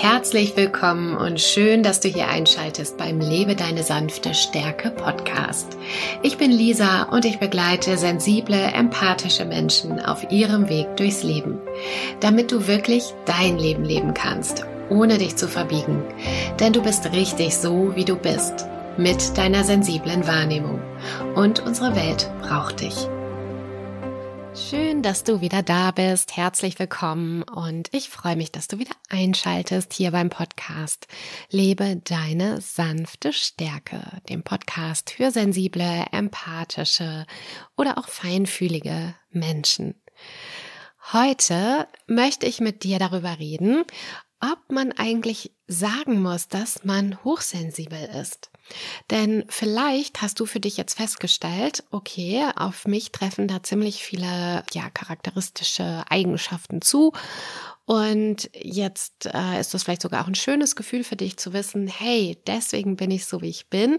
Herzlich willkommen und schön, dass du hier einschaltest beim Lebe deine sanfte Stärke Podcast. Ich bin Lisa und ich begleite sensible, empathische Menschen auf ihrem Weg durchs Leben, damit du wirklich dein Leben leben kannst, ohne dich zu verbiegen. Denn du bist richtig so, wie du bist, mit deiner sensiblen Wahrnehmung. Und unsere Welt braucht dich. Schön, dass du wieder da bist. Herzlich willkommen und ich freue mich, dass du wieder einschaltest hier beim Podcast Lebe deine sanfte Stärke, dem Podcast für sensible, empathische oder auch feinfühlige Menschen. Heute möchte ich mit dir darüber reden, ob man eigentlich sagen muss, dass man hochsensibel ist. Denn vielleicht hast du für dich jetzt festgestellt, okay, auf mich treffen da ziemlich viele ja charakteristische Eigenschaften zu und jetzt äh, ist das vielleicht sogar auch ein schönes Gefühl für dich zu wissen, hey, deswegen bin ich so, wie ich bin.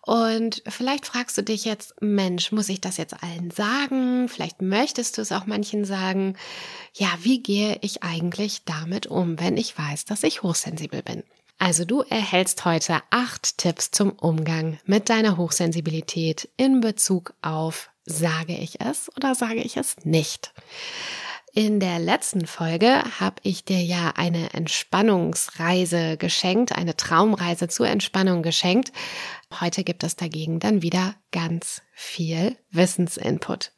Und vielleicht fragst du dich jetzt, Mensch, muss ich das jetzt allen sagen? Vielleicht möchtest du es auch manchen sagen. Ja, wie gehe ich eigentlich damit um, wenn ich weiß, dass ich hochsensibel bin? Also du erhältst heute acht Tipps zum Umgang mit deiner Hochsensibilität in Bezug auf sage ich es oder sage ich es nicht. In der letzten Folge habe ich dir ja eine Entspannungsreise geschenkt, eine Traumreise zur Entspannung geschenkt. Heute gibt es dagegen dann wieder ganz viel Wissensinput.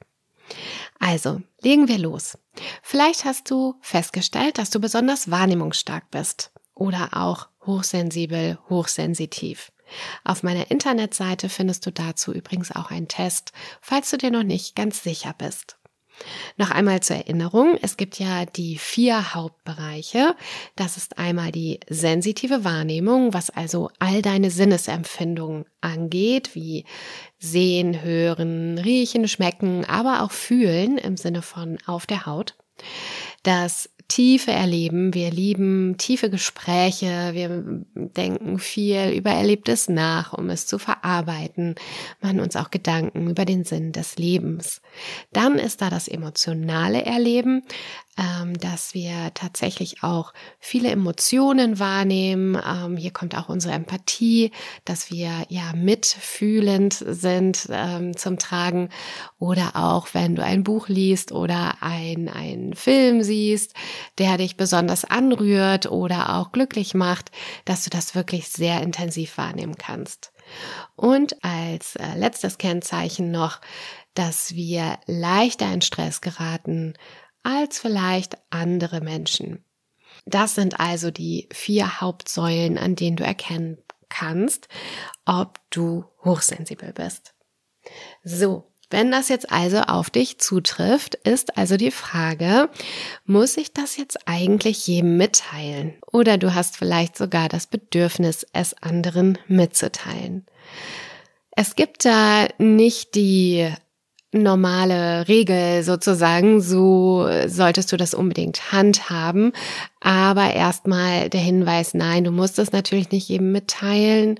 Also, legen wir los. Vielleicht hast du festgestellt, dass du besonders wahrnehmungsstark bist oder auch hochsensibel, hochsensitiv. Auf meiner Internetseite findest du dazu übrigens auch einen Test, falls du dir noch nicht ganz sicher bist. Noch einmal zur Erinnerung, es gibt ja die vier Hauptbereiche. Das ist einmal die sensitive Wahrnehmung, was also all deine Sinnesempfindungen angeht, wie sehen, hören, riechen, schmecken, aber auch fühlen im Sinne von auf der Haut. Das Tiefe erleben. Wir lieben tiefe Gespräche. Wir denken viel über Erlebtes nach, um es zu verarbeiten. Machen uns auch Gedanken über den Sinn des Lebens. Dann ist da das emotionale Erleben dass wir tatsächlich auch viele Emotionen wahrnehmen. Ähm, hier kommt auch unsere Empathie, dass wir ja mitfühlend sind ähm, zum Tragen. Oder auch wenn du ein Buch liest oder ein, ein Film siehst, der dich besonders anrührt oder auch glücklich macht, dass du das wirklich sehr intensiv wahrnehmen kannst. Und als äh, letztes Kennzeichen noch, dass wir leichter in Stress geraten, als vielleicht andere Menschen. Das sind also die vier Hauptsäulen, an denen du erkennen kannst, ob du hochsensibel bist. So, wenn das jetzt also auf dich zutrifft, ist also die Frage, muss ich das jetzt eigentlich jedem mitteilen? Oder du hast vielleicht sogar das Bedürfnis, es anderen mitzuteilen. Es gibt da nicht die normale Regel sozusagen, so solltest du das unbedingt handhaben. Aber erstmal der Hinweis, nein, du musst es natürlich nicht jedem mitteilen.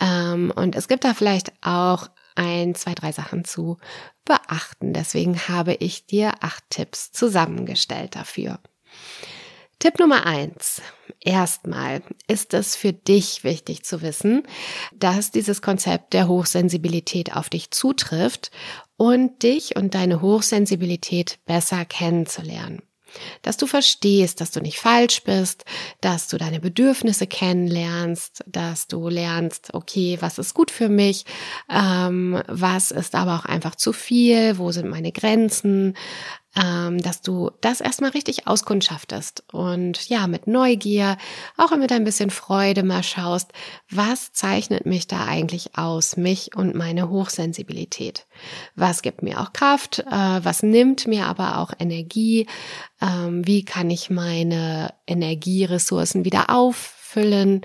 Ähm, und es gibt da vielleicht auch ein, zwei, drei Sachen zu beachten. Deswegen habe ich dir acht Tipps zusammengestellt dafür. Tipp Nummer eins. Erstmal ist es für dich wichtig zu wissen, dass dieses Konzept der Hochsensibilität auf dich zutrifft und dich und deine Hochsensibilität besser kennenzulernen. Dass du verstehst, dass du nicht falsch bist, dass du deine Bedürfnisse kennenlernst, dass du lernst, okay, was ist gut für mich, ähm, was ist aber auch einfach zu viel, wo sind meine Grenzen, ähm, dass du das erstmal richtig auskundschaftest und ja, mit Neugier, auch mit ein bisschen Freude mal schaust, was zeichnet mich da eigentlich aus, mich und meine Hochsensibilität? Was gibt mir auch Kraft? Äh, was nimmt mir aber auch Energie? Ähm, wie kann ich meine Energieressourcen wieder auf füllen,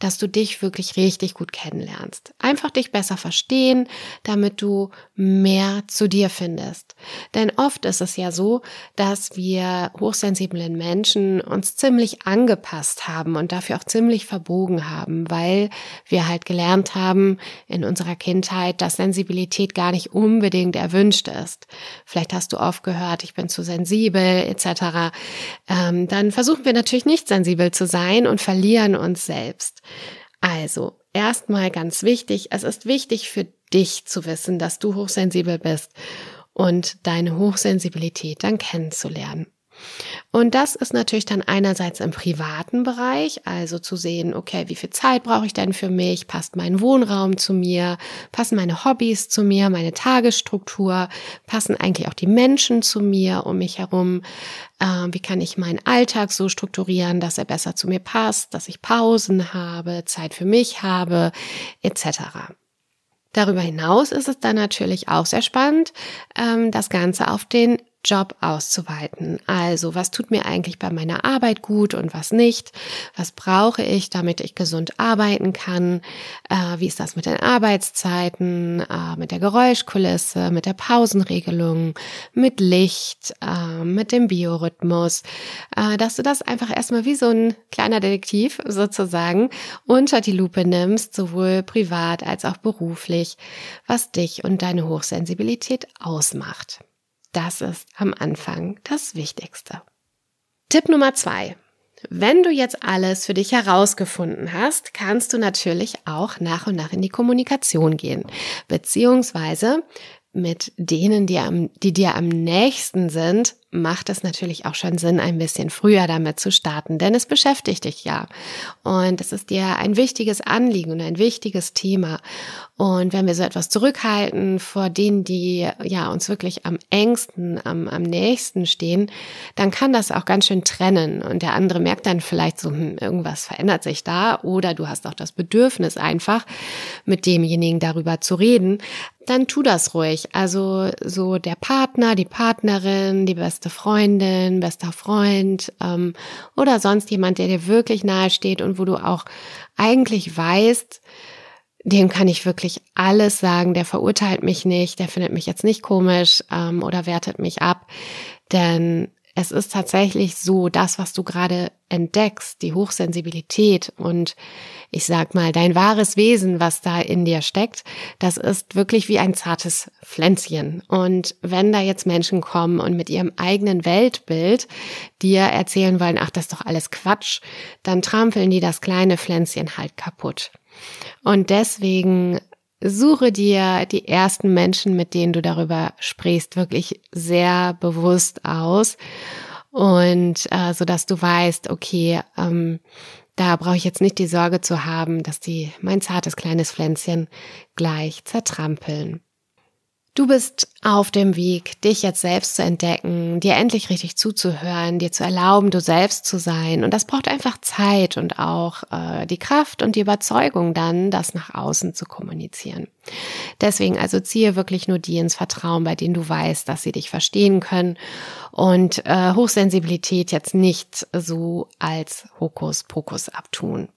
dass du dich wirklich richtig gut kennenlernst. Einfach dich besser verstehen, damit du mehr zu dir findest. Denn oft ist es ja so, dass wir hochsensiblen Menschen uns ziemlich angepasst haben und dafür auch ziemlich verbogen haben, weil wir halt gelernt haben in unserer Kindheit, dass Sensibilität gar nicht unbedingt erwünscht ist. Vielleicht hast du oft gehört, ich bin zu sensibel etc. Ähm, dann versuchen wir natürlich nicht sensibel zu sein und verlieren uns selbst. Also, erstmal ganz wichtig, es ist wichtig für dich zu wissen, dass du hochsensibel bist und deine Hochsensibilität dann kennenzulernen. Und das ist natürlich dann einerseits im privaten Bereich, also zu sehen, okay, wie viel Zeit brauche ich denn für mich? Passt mein Wohnraum zu mir? Passen meine Hobbys zu mir? Meine Tagesstruktur? Passen eigentlich auch die Menschen zu mir um mich herum? Äh, wie kann ich meinen Alltag so strukturieren, dass er besser zu mir passt, dass ich Pausen habe, Zeit für mich habe, etc. Darüber hinaus ist es dann natürlich auch sehr spannend, ähm, das Ganze auf den Job auszuweiten. Also, was tut mir eigentlich bei meiner Arbeit gut und was nicht? Was brauche ich, damit ich gesund arbeiten kann? Äh, wie ist das mit den Arbeitszeiten, äh, mit der Geräuschkulisse, mit der Pausenregelung, mit Licht, äh, mit dem Biorhythmus? Äh, dass du das einfach erstmal wie so ein kleiner Detektiv sozusagen unter die Lupe nimmst, sowohl privat als auch beruflich, was dich und deine Hochsensibilität ausmacht. Das ist am Anfang das Wichtigste. Tipp Nummer zwei. Wenn du jetzt alles für dich herausgefunden hast, kannst du natürlich auch nach und nach in die Kommunikation gehen. Beziehungsweise mit denen, die, am, die dir am nächsten sind, macht es natürlich auch schon Sinn, ein bisschen früher damit zu starten, denn es beschäftigt dich ja. Und es ist dir ein wichtiges Anliegen und ein wichtiges Thema. Und wenn wir so etwas zurückhalten vor denen, die ja uns wirklich am engsten, am, am nächsten stehen, dann kann das auch ganz schön trennen. Und der andere merkt dann vielleicht so, hm, irgendwas verändert sich da oder du hast auch das Bedürfnis einfach, mit demjenigen darüber zu reden dann tu das ruhig. Also so der Partner, die Partnerin, die beste Freundin, bester Freund ähm, oder sonst jemand, der dir wirklich nahe steht und wo du auch eigentlich weißt, dem kann ich wirklich alles sagen, der verurteilt mich nicht, der findet mich jetzt nicht komisch ähm, oder wertet mich ab. Denn es ist tatsächlich so, das, was du gerade entdeckst, die Hochsensibilität und ich sag mal, dein wahres Wesen, was da in dir steckt, das ist wirklich wie ein zartes Pflänzchen. Und wenn da jetzt Menschen kommen und mit ihrem eigenen Weltbild dir erzählen wollen, ach, das ist doch alles Quatsch, dann trampeln die das kleine Pflänzchen halt kaputt. Und deswegen suche dir die ersten Menschen, mit denen du darüber sprichst, wirklich sehr bewusst aus und äh, so dass du weißt, okay, ähm, da brauche ich jetzt nicht die Sorge zu haben, dass die mein zartes kleines Pflänzchen gleich zertrampeln. Du bist auf dem Weg, dich jetzt selbst zu entdecken, dir endlich richtig zuzuhören, dir zu erlauben, du selbst zu sein. Und das braucht einfach Zeit und auch äh, die Kraft und die Überzeugung dann, das nach außen zu kommunizieren. Deswegen also ziehe wirklich nur die ins Vertrauen, bei denen du weißt, dass sie dich verstehen können und äh, Hochsensibilität jetzt nicht so als Hokuspokus abtun.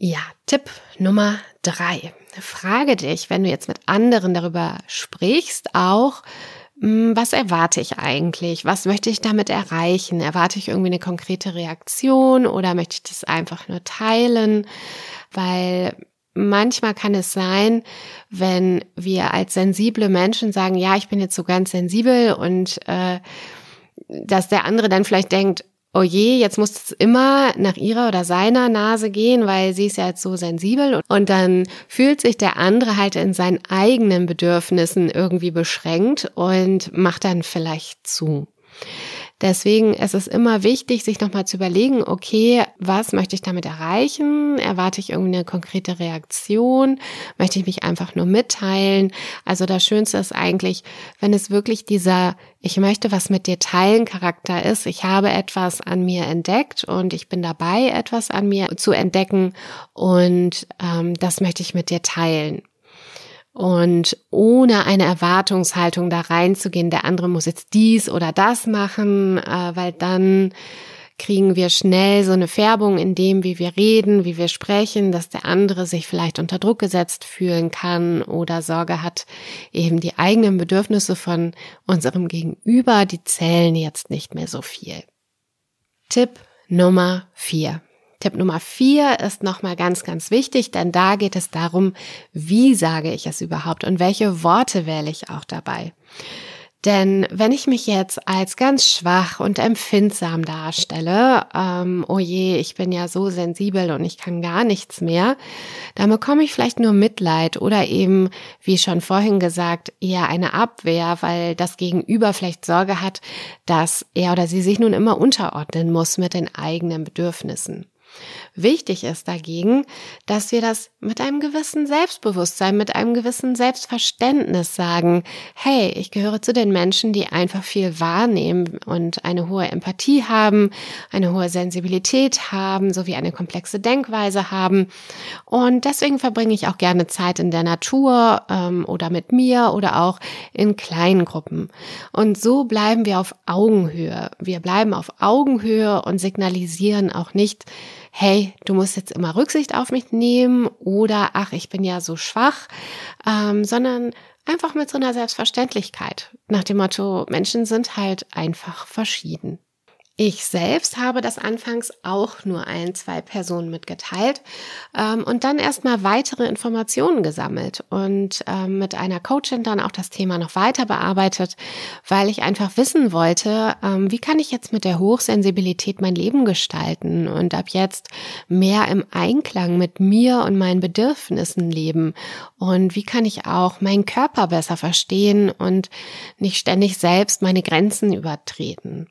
Ja, Tipp Nummer drei. Frage dich, wenn du jetzt mit anderen darüber sprichst, auch, hm, was erwarte ich eigentlich? Was möchte ich damit erreichen? Erwarte ich irgendwie eine konkrete Reaktion oder möchte ich das einfach nur teilen? Weil manchmal kann es sein, wenn wir als sensible Menschen sagen, ja, ich bin jetzt so ganz sensibel und äh, dass der andere dann vielleicht denkt, oh je, jetzt muss es immer nach ihrer oder seiner Nase gehen, weil sie ist ja jetzt so sensibel. Und dann fühlt sich der andere halt in seinen eigenen Bedürfnissen irgendwie beschränkt und macht dann vielleicht zu. Deswegen ist es immer wichtig, sich nochmal zu überlegen, okay, was möchte ich damit erreichen? Erwarte ich irgendwie eine konkrete Reaktion? Möchte ich mich einfach nur mitteilen? Also das Schönste ist eigentlich, wenn es wirklich dieser ich möchte was mit dir teilen Charakter ist. Ich habe etwas an mir entdeckt und ich bin dabei, etwas an mir zu entdecken und ähm, das möchte ich mit dir teilen und ohne eine Erwartungshaltung da reinzugehen, der andere muss jetzt dies oder das machen, äh, weil dann kriegen wir schnell so eine Färbung in dem, wie wir reden, wie wir sprechen, dass der andere sich vielleicht unter Druck gesetzt fühlen kann oder Sorge hat, eben die eigenen Bedürfnisse von unserem Gegenüber, die zählen jetzt nicht mehr so viel. Tipp Nummer vier. Tipp Nummer vier ist nochmal ganz, ganz wichtig, denn da geht es darum, wie sage ich es überhaupt und welche Worte wähle ich auch dabei. Denn wenn ich mich jetzt als ganz schwach und empfindsam darstelle, ähm, oh je, ich bin ja so sensibel und ich kann gar nichts mehr, dann bekomme ich vielleicht nur Mitleid oder eben, wie schon vorhin gesagt, eher eine Abwehr, weil das Gegenüber vielleicht Sorge hat, dass er oder sie sich nun immer unterordnen muss mit den eigenen Bedürfnissen. Wichtig ist dagegen, dass wir das mit einem gewissen Selbstbewusstsein, mit einem gewissen Selbstverständnis sagen, hey, ich gehöre zu den Menschen, die einfach viel wahrnehmen und eine hohe Empathie haben, eine hohe Sensibilität haben, sowie eine komplexe Denkweise haben. Und deswegen verbringe ich auch gerne Zeit in der Natur ähm, oder mit mir oder auch in kleinen Gruppen. Und so bleiben wir auf Augenhöhe. Wir bleiben auf Augenhöhe und signalisieren auch nicht, hey, du musst jetzt immer Rücksicht auf mich nehmen oder ach, ich bin ja so schwach, ähm, sondern einfach mit so einer Selbstverständlichkeit. Nach dem Motto, Menschen sind halt einfach verschieden. Ich selbst habe das anfangs auch nur ein, zwei Personen mitgeteilt ähm, und dann erstmal weitere Informationen gesammelt und ähm, mit einer Coachin dann auch das Thema noch weiter bearbeitet, weil ich einfach wissen wollte, ähm, wie kann ich jetzt mit der Hochsensibilität mein Leben gestalten und ab jetzt mehr im Einklang mit mir und meinen Bedürfnissen leben und wie kann ich auch meinen Körper besser verstehen und nicht ständig selbst meine Grenzen übertreten.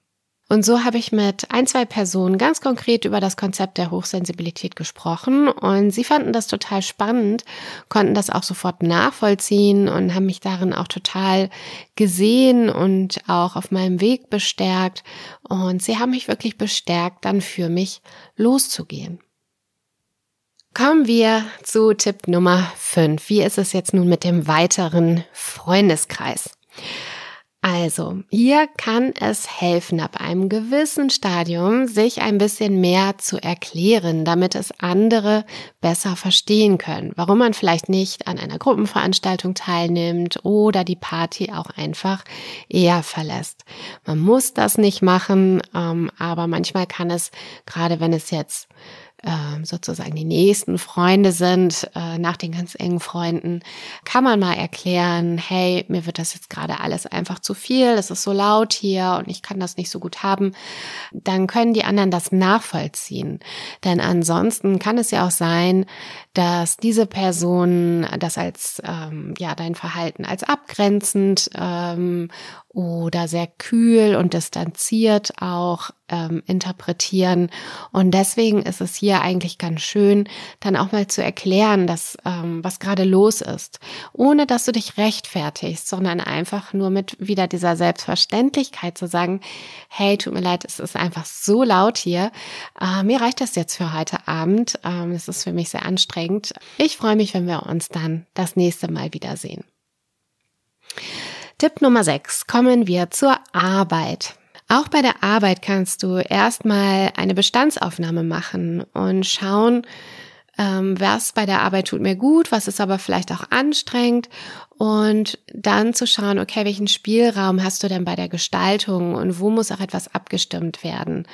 Und so habe ich mit ein, zwei Personen ganz konkret über das Konzept der Hochsensibilität gesprochen und sie fanden das total spannend, konnten das auch sofort nachvollziehen und haben mich darin auch total gesehen und auch auf meinem Weg bestärkt und sie haben mich wirklich bestärkt, dann für mich loszugehen. Kommen wir zu Tipp Nummer 5. Wie ist es jetzt nun mit dem weiteren Freundeskreis? Also, hier kann es helfen, ab einem gewissen Stadium sich ein bisschen mehr zu erklären, damit es andere besser verstehen können, warum man vielleicht nicht an einer Gruppenveranstaltung teilnimmt oder die Party auch einfach eher verlässt. Man muss das nicht machen, ähm, aber manchmal kann es, gerade wenn es jetzt äh, sozusagen die nächsten Freunde sind, äh, nach den ganz engen Freunden, kann man mal erklären, hey, mir wird das jetzt gerade alles einfach zu viel, es ist so laut hier und ich kann das nicht so gut haben, dann können die anderen das nachvollziehen. Denn ansonsten kann es ja auch sein, dass diese Person das als, ähm, ja, dein Verhalten als abgrenzend ähm, oder sehr kühl und distanziert auch ähm, interpretieren. Und deswegen ist es hier eigentlich ganz schön, dann auch mal zu erklären, dass ähm, was gerade los ist, ohne dass du dich rechtfertigst, sondern einfach nur mit wieder dieser Selbstverständlichkeit zu sagen, hey, tut mir leid, es ist einfach so laut hier. Äh, mir reicht das jetzt für heute Abend. Ähm, es ist für mich sehr anstrengend. Ich freue mich, wenn wir uns dann das nächste Mal wiedersehen. Tipp Nummer 6. Kommen wir zur Arbeit. Auch bei der Arbeit kannst du erstmal eine Bestandsaufnahme machen und schauen, ähm, was bei der Arbeit tut mir gut, was ist aber vielleicht auch anstrengend und dann zu schauen, okay, welchen Spielraum hast du denn bei der Gestaltung und wo muss auch etwas abgestimmt werden?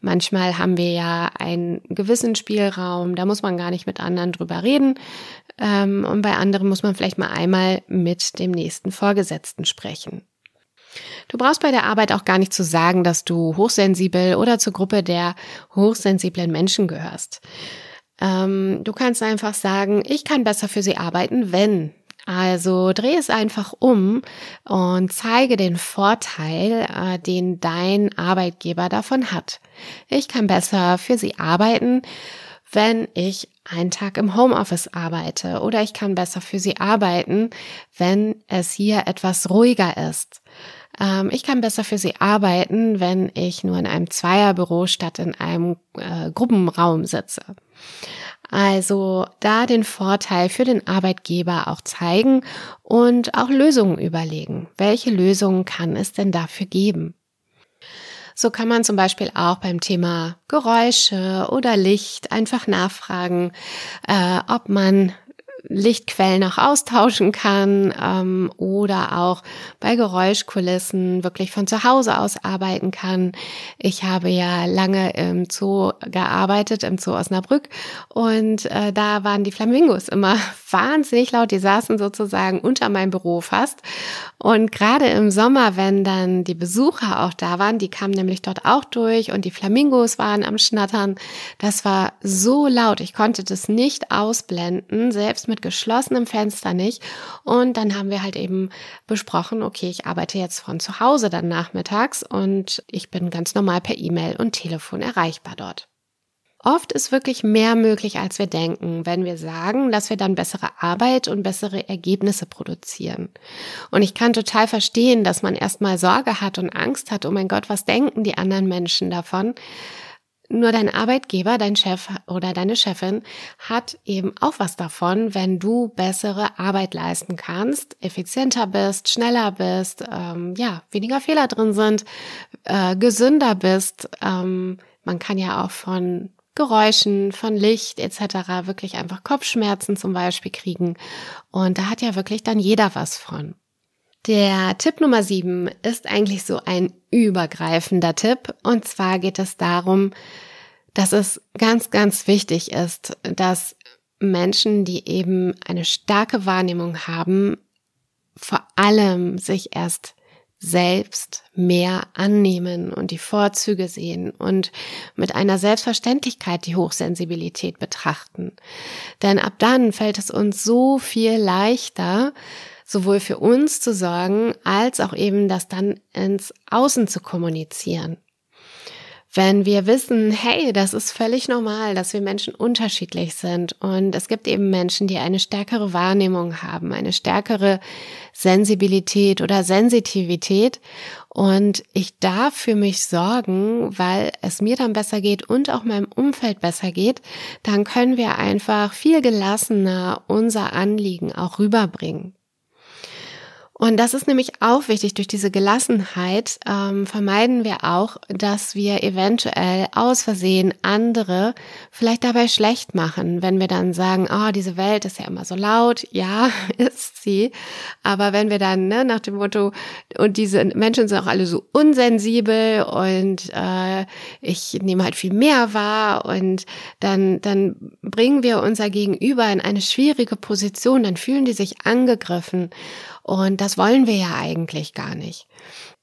Manchmal haben wir ja einen gewissen Spielraum, da muss man gar nicht mit anderen drüber reden ähm, und bei anderen muss man vielleicht mal einmal mit dem nächsten Vorgesetzten sprechen. Du brauchst bei der Arbeit auch gar nicht zu sagen, dass du hochsensibel oder zur Gruppe der hochsensiblen Menschen gehörst. Ähm, du kannst einfach sagen, ich kann besser für sie arbeiten, wenn. Also dreh es einfach um und zeige den Vorteil, äh, den dein Arbeitgeber davon hat. Ich kann besser für sie arbeiten, wenn ich einen Tag im Homeoffice arbeite oder ich kann besser für sie arbeiten, wenn es hier etwas ruhiger ist. Ähm, ich kann besser für sie arbeiten, wenn ich nur in einem Zweierbüro statt in einem äh, Gruppenraum sitze. Also da den Vorteil für den Arbeitgeber auch zeigen und auch Lösungen überlegen. Welche Lösungen kann es denn dafür geben? So kann man zum Beispiel auch beim Thema Geräusche oder Licht einfach nachfragen, äh, ob man Lichtquellen auch austauschen kann ähm, oder auch bei Geräuschkulissen wirklich von zu Hause aus arbeiten kann. Ich habe ja lange im Zoo gearbeitet, im Zoo Osnabrück und äh, da waren die Flamingos immer wahnsinnig laut. Die saßen sozusagen unter meinem Büro fast und gerade im Sommer, wenn dann die Besucher auch da waren, die kamen nämlich dort auch durch und die Flamingos waren am Schnattern. Das war so laut, ich konnte das nicht ausblenden, selbst mit geschlossenem Fenster nicht. Und dann haben wir halt eben besprochen, okay, ich arbeite jetzt von zu Hause dann nachmittags und ich bin ganz normal per E-Mail und Telefon erreichbar dort. Oft ist wirklich mehr möglich, als wir denken, wenn wir sagen, dass wir dann bessere Arbeit und bessere Ergebnisse produzieren. Und ich kann total verstehen, dass man erstmal Sorge hat und Angst hat, oh mein Gott, was denken die anderen Menschen davon? Nur dein Arbeitgeber, dein Chef oder deine Chefin hat eben auch was davon, wenn du bessere Arbeit leisten kannst, effizienter bist, schneller bist, ähm, ja, weniger Fehler drin sind, äh, gesünder bist. Ähm, man kann ja auch von Geräuschen, von Licht etc. wirklich einfach Kopfschmerzen zum Beispiel kriegen. Und da hat ja wirklich dann jeder was von. Der Tipp Nummer sieben ist eigentlich so ein übergreifender Tipp. Und zwar geht es darum, dass es ganz, ganz wichtig ist, dass Menschen, die eben eine starke Wahrnehmung haben, vor allem sich erst selbst mehr annehmen und die Vorzüge sehen und mit einer Selbstverständlichkeit die Hochsensibilität betrachten. Denn ab dann fällt es uns so viel leichter, sowohl für uns zu sorgen, als auch eben das dann ins Außen zu kommunizieren. Wenn wir wissen, hey, das ist völlig normal, dass wir Menschen unterschiedlich sind und es gibt eben Menschen, die eine stärkere Wahrnehmung haben, eine stärkere Sensibilität oder Sensitivität und ich darf für mich sorgen, weil es mir dann besser geht und auch meinem Umfeld besser geht, dann können wir einfach viel gelassener unser Anliegen auch rüberbringen. Und das ist nämlich auch wichtig. Durch diese Gelassenheit ähm, vermeiden wir auch, dass wir eventuell aus Versehen andere vielleicht dabei schlecht machen, wenn wir dann sagen, oh, diese Welt ist ja immer so laut. Ja, ist sie. Aber wenn wir dann ne, nach dem Motto, und diese Menschen sind auch alle so unsensibel und äh, ich nehme halt viel mehr wahr und dann, dann bringen wir unser Gegenüber in eine schwierige Position, dann fühlen die sich angegriffen. Und das wollen wir ja eigentlich gar nicht.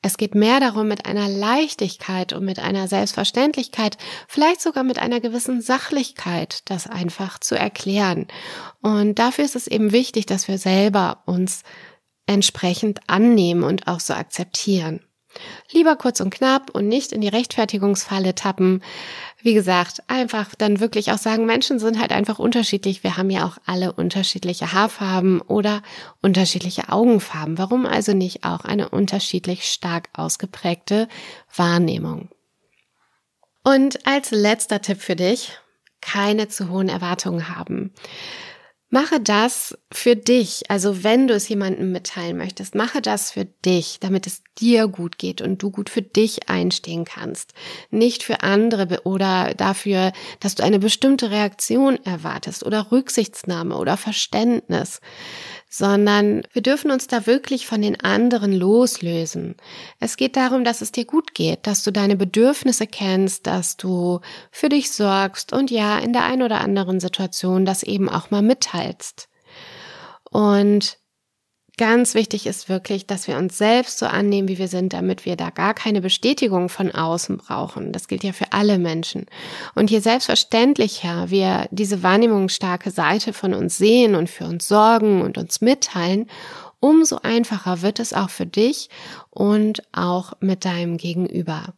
Es geht mehr darum, mit einer Leichtigkeit und mit einer Selbstverständlichkeit, vielleicht sogar mit einer gewissen Sachlichkeit, das einfach zu erklären. Und dafür ist es eben wichtig, dass wir selber uns entsprechend annehmen und auch so akzeptieren. Lieber kurz und knapp und nicht in die Rechtfertigungsfalle tappen. Wie gesagt, einfach dann wirklich auch sagen, Menschen sind halt einfach unterschiedlich. Wir haben ja auch alle unterschiedliche Haarfarben oder unterschiedliche Augenfarben. Warum also nicht auch eine unterschiedlich stark ausgeprägte Wahrnehmung? Und als letzter Tipp für dich, keine zu hohen Erwartungen haben. Mache das für dich. Also wenn du es jemandem mitteilen möchtest, mache das für dich, damit es dir gut geht und du gut für dich einstehen kannst. Nicht für andere oder dafür, dass du eine bestimmte Reaktion erwartest oder Rücksichtsnahme oder Verständnis sondern wir dürfen uns da wirklich von den anderen loslösen. Es geht darum, dass es dir gut geht, dass du deine Bedürfnisse kennst, dass du für dich sorgst und ja, in der einen oder anderen Situation das eben auch mal mitteilst. Und Ganz wichtig ist wirklich, dass wir uns selbst so annehmen, wie wir sind, damit wir da gar keine Bestätigung von außen brauchen. Das gilt ja für alle Menschen. Und je selbstverständlicher wir diese wahrnehmungsstarke Seite von uns sehen und für uns sorgen und uns mitteilen, umso einfacher wird es auch für dich und auch mit deinem Gegenüber.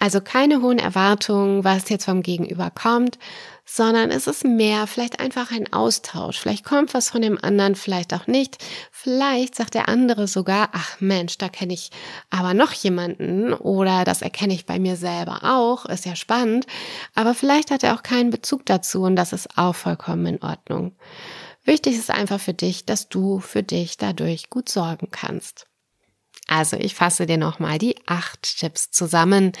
Also keine hohen Erwartungen, was jetzt vom Gegenüber kommt, sondern es ist mehr vielleicht einfach ein Austausch. Vielleicht kommt was von dem anderen, vielleicht auch nicht. Vielleicht sagt der andere sogar, ach Mensch, da kenne ich aber noch jemanden oder das erkenne ich bei mir selber auch, ist ja spannend. Aber vielleicht hat er auch keinen Bezug dazu und das ist auch vollkommen in Ordnung. Wichtig ist einfach für dich, dass du für dich dadurch gut sorgen kannst. Also ich fasse dir nochmal die acht Tipps zusammen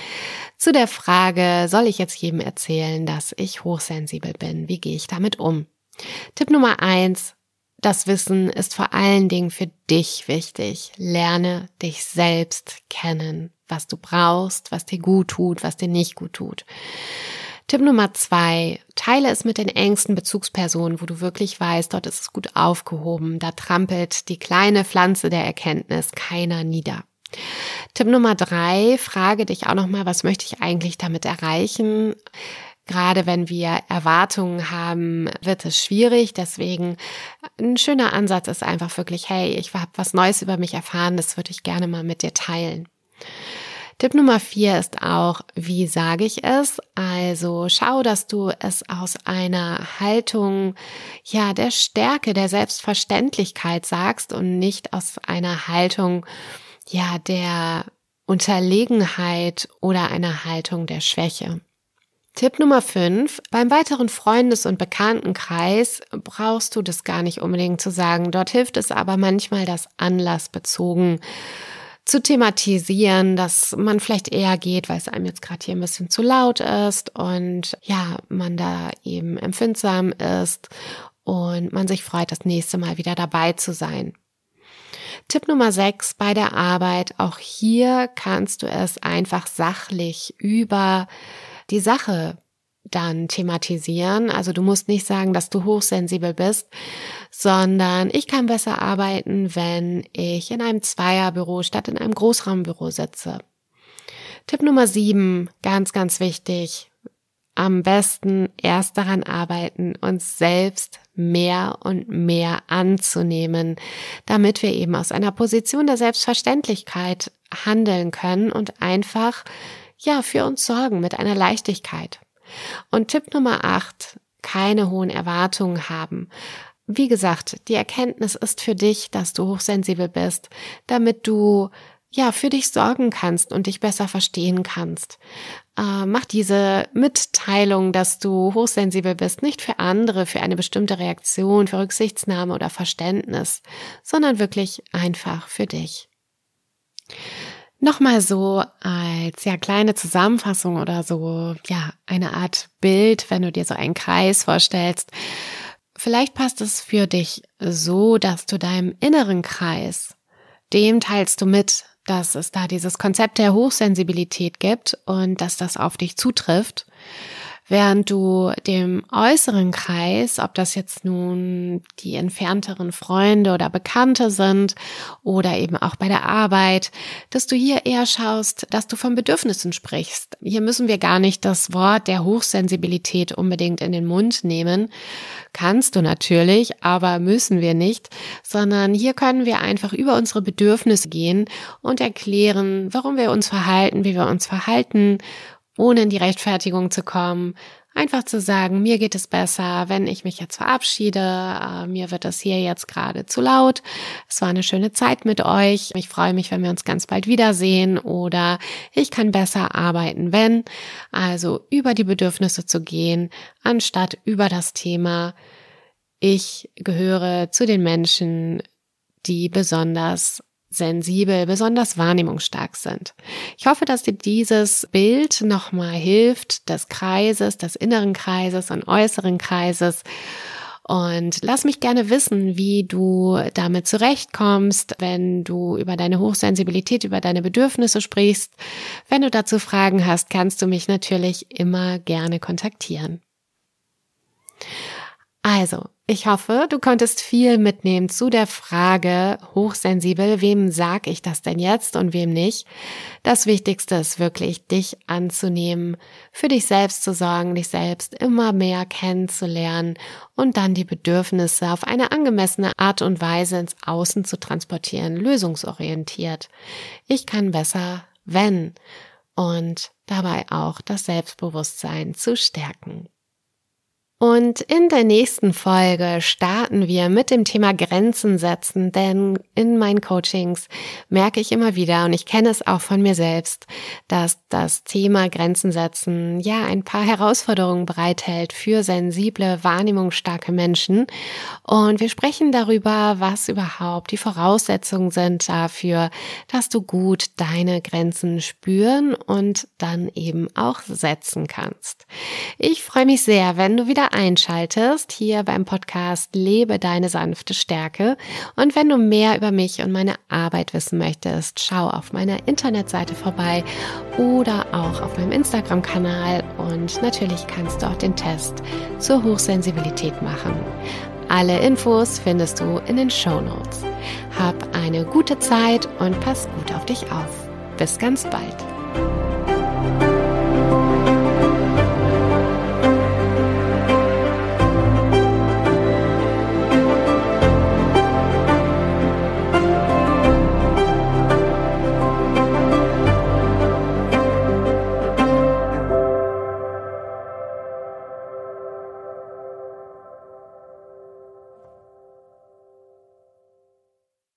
zu der Frage, soll ich jetzt jedem erzählen, dass ich hochsensibel bin? Wie gehe ich damit um? Tipp Nummer eins, das Wissen ist vor allen Dingen für dich wichtig. Lerne dich selbst kennen, was du brauchst, was dir gut tut, was dir nicht gut tut. Tipp Nummer zwei, teile es mit den engsten Bezugspersonen, wo du wirklich weißt, dort ist es gut aufgehoben, da trampelt die kleine Pflanze der Erkenntnis keiner nieder. Tipp Nummer drei, frage dich auch nochmal, was möchte ich eigentlich damit erreichen? Gerade wenn wir Erwartungen haben, wird es schwierig. Deswegen ein schöner Ansatz ist einfach wirklich, hey, ich habe was Neues über mich erfahren, das würde ich gerne mal mit dir teilen. Tipp Nummer vier ist auch, wie sage ich es? Also schau, dass du es aus einer Haltung, ja, der Stärke, der Selbstverständlichkeit sagst und nicht aus einer Haltung, ja, der Unterlegenheit oder einer Haltung der Schwäche. Tipp Nummer fünf: Beim weiteren Freundes- und Bekanntenkreis brauchst du das gar nicht unbedingt zu sagen. Dort hilft es aber manchmal, das anlassbezogen zu thematisieren, dass man vielleicht eher geht, weil es einem jetzt gerade hier ein bisschen zu laut ist und ja, man da eben empfindsam ist und man sich freut, das nächste Mal wieder dabei zu sein. Tipp Nummer 6 bei der Arbeit. Auch hier kannst du es einfach sachlich über die Sache dann thematisieren. Also du musst nicht sagen, dass du hochsensibel bist, sondern ich kann besser arbeiten, wenn ich in einem Zweierbüro statt in einem Großraumbüro sitze. Tipp Nummer sieben, ganz, ganz wichtig. Am besten erst daran arbeiten, uns selbst mehr und mehr anzunehmen, damit wir eben aus einer Position der Selbstverständlichkeit handeln können und einfach, ja, für uns sorgen mit einer Leichtigkeit. Und Tipp Nummer acht, keine hohen Erwartungen haben. Wie gesagt, die Erkenntnis ist für dich, dass du hochsensibel bist, damit du ja für dich sorgen kannst und dich besser verstehen kannst. Äh, mach diese Mitteilung, dass du hochsensibel bist, nicht für andere, für eine bestimmte Reaktion, für Rücksichtsnahme oder Verständnis, sondern wirklich einfach für dich. Nochmal so als ja kleine Zusammenfassung oder so, ja, eine Art Bild, wenn du dir so einen Kreis vorstellst. Vielleicht passt es für dich so, dass du deinem inneren Kreis, dem teilst du mit, dass es da dieses Konzept der Hochsensibilität gibt und dass das auf dich zutrifft während du dem äußeren Kreis, ob das jetzt nun die entfernteren Freunde oder Bekannte sind oder eben auch bei der Arbeit, dass du hier eher schaust, dass du von Bedürfnissen sprichst. Hier müssen wir gar nicht das Wort der Hochsensibilität unbedingt in den Mund nehmen. Kannst du natürlich, aber müssen wir nicht, sondern hier können wir einfach über unsere Bedürfnisse gehen und erklären, warum wir uns verhalten, wie wir uns verhalten ohne in die Rechtfertigung zu kommen, einfach zu sagen, mir geht es besser, wenn ich mich jetzt verabschiede, äh, mir wird das hier jetzt gerade zu laut, es war eine schöne Zeit mit euch, ich freue mich, wenn wir uns ganz bald wiedersehen oder ich kann besser arbeiten, wenn, also über die Bedürfnisse zu gehen, anstatt über das Thema, ich gehöre zu den Menschen, die besonders sensibel, besonders wahrnehmungsstark sind. Ich hoffe, dass dir dieses Bild nochmal hilft, des Kreises, des inneren Kreises und äußeren Kreises. Und lass mich gerne wissen, wie du damit zurechtkommst, wenn du über deine Hochsensibilität, über deine Bedürfnisse sprichst. Wenn du dazu Fragen hast, kannst du mich natürlich immer gerne kontaktieren. Also, ich hoffe, du konntest viel mitnehmen zu der Frage hochsensibel, wem sag ich das denn jetzt und wem nicht. Das Wichtigste ist wirklich, dich anzunehmen, für dich selbst zu sorgen, dich selbst immer mehr kennenzulernen und dann die Bedürfnisse auf eine angemessene Art und Weise ins Außen zu transportieren, lösungsorientiert. Ich kann besser, wenn und dabei auch das Selbstbewusstsein zu stärken. Und in der nächsten Folge starten wir mit dem Thema Grenzen setzen, denn in meinen Coachings merke ich immer wieder, und ich kenne es auch von mir selbst, dass das Thema Grenzen setzen ja ein paar Herausforderungen bereithält für sensible, wahrnehmungsstarke Menschen. Und wir sprechen darüber, was überhaupt die Voraussetzungen sind dafür, dass du gut deine Grenzen spüren und dann eben auch setzen kannst. Ich freue mich sehr, wenn du einschaltest hier beim Podcast Lebe deine sanfte Stärke. Und wenn du mehr über mich und meine Arbeit wissen möchtest, schau auf meiner Internetseite vorbei oder auch auf meinem Instagram-Kanal. Und natürlich kannst du auch den Test zur Hochsensibilität machen. Alle Infos findest du in den Show Notes. Hab eine gute Zeit und pass gut auf dich auf. Bis ganz bald.